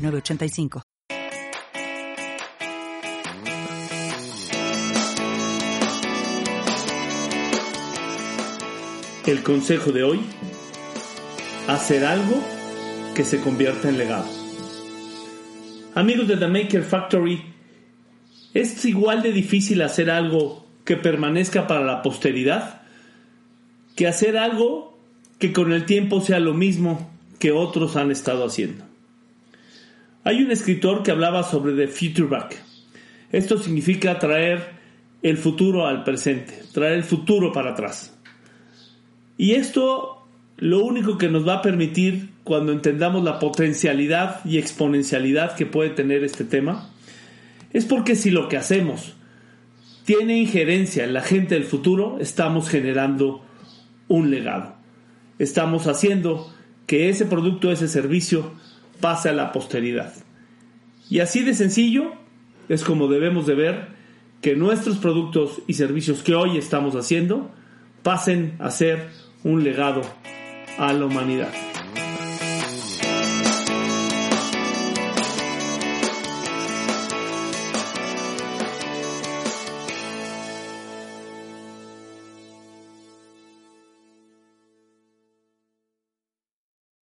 906985. El consejo de hoy, hacer algo que se convierta en legado. Amigos de The Maker Factory, ¿es igual de difícil hacer algo que permanezca para la posteridad que hacer algo que con el tiempo sea lo mismo que otros han estado haciendo? Hay un escritor que hablaba sobre The Future Back. Esto significa traer el futuro al presente, traer el futuro para atrás. Y esto lo único que nos va a permitir cuando entendamos la potencialidad y exponencialidad que puede tener este tema, es porque si lo que hacemos tiene injerencia en la gente del futuro, estamos generando un legado. Estamos haciendo que ese producto, ese servicio, pase a la posteridad. Y así de sencillo es como debemos de ver que nuestros productos y servicios que hoy estamos haciendo pasen a ser un legado a la humanidad.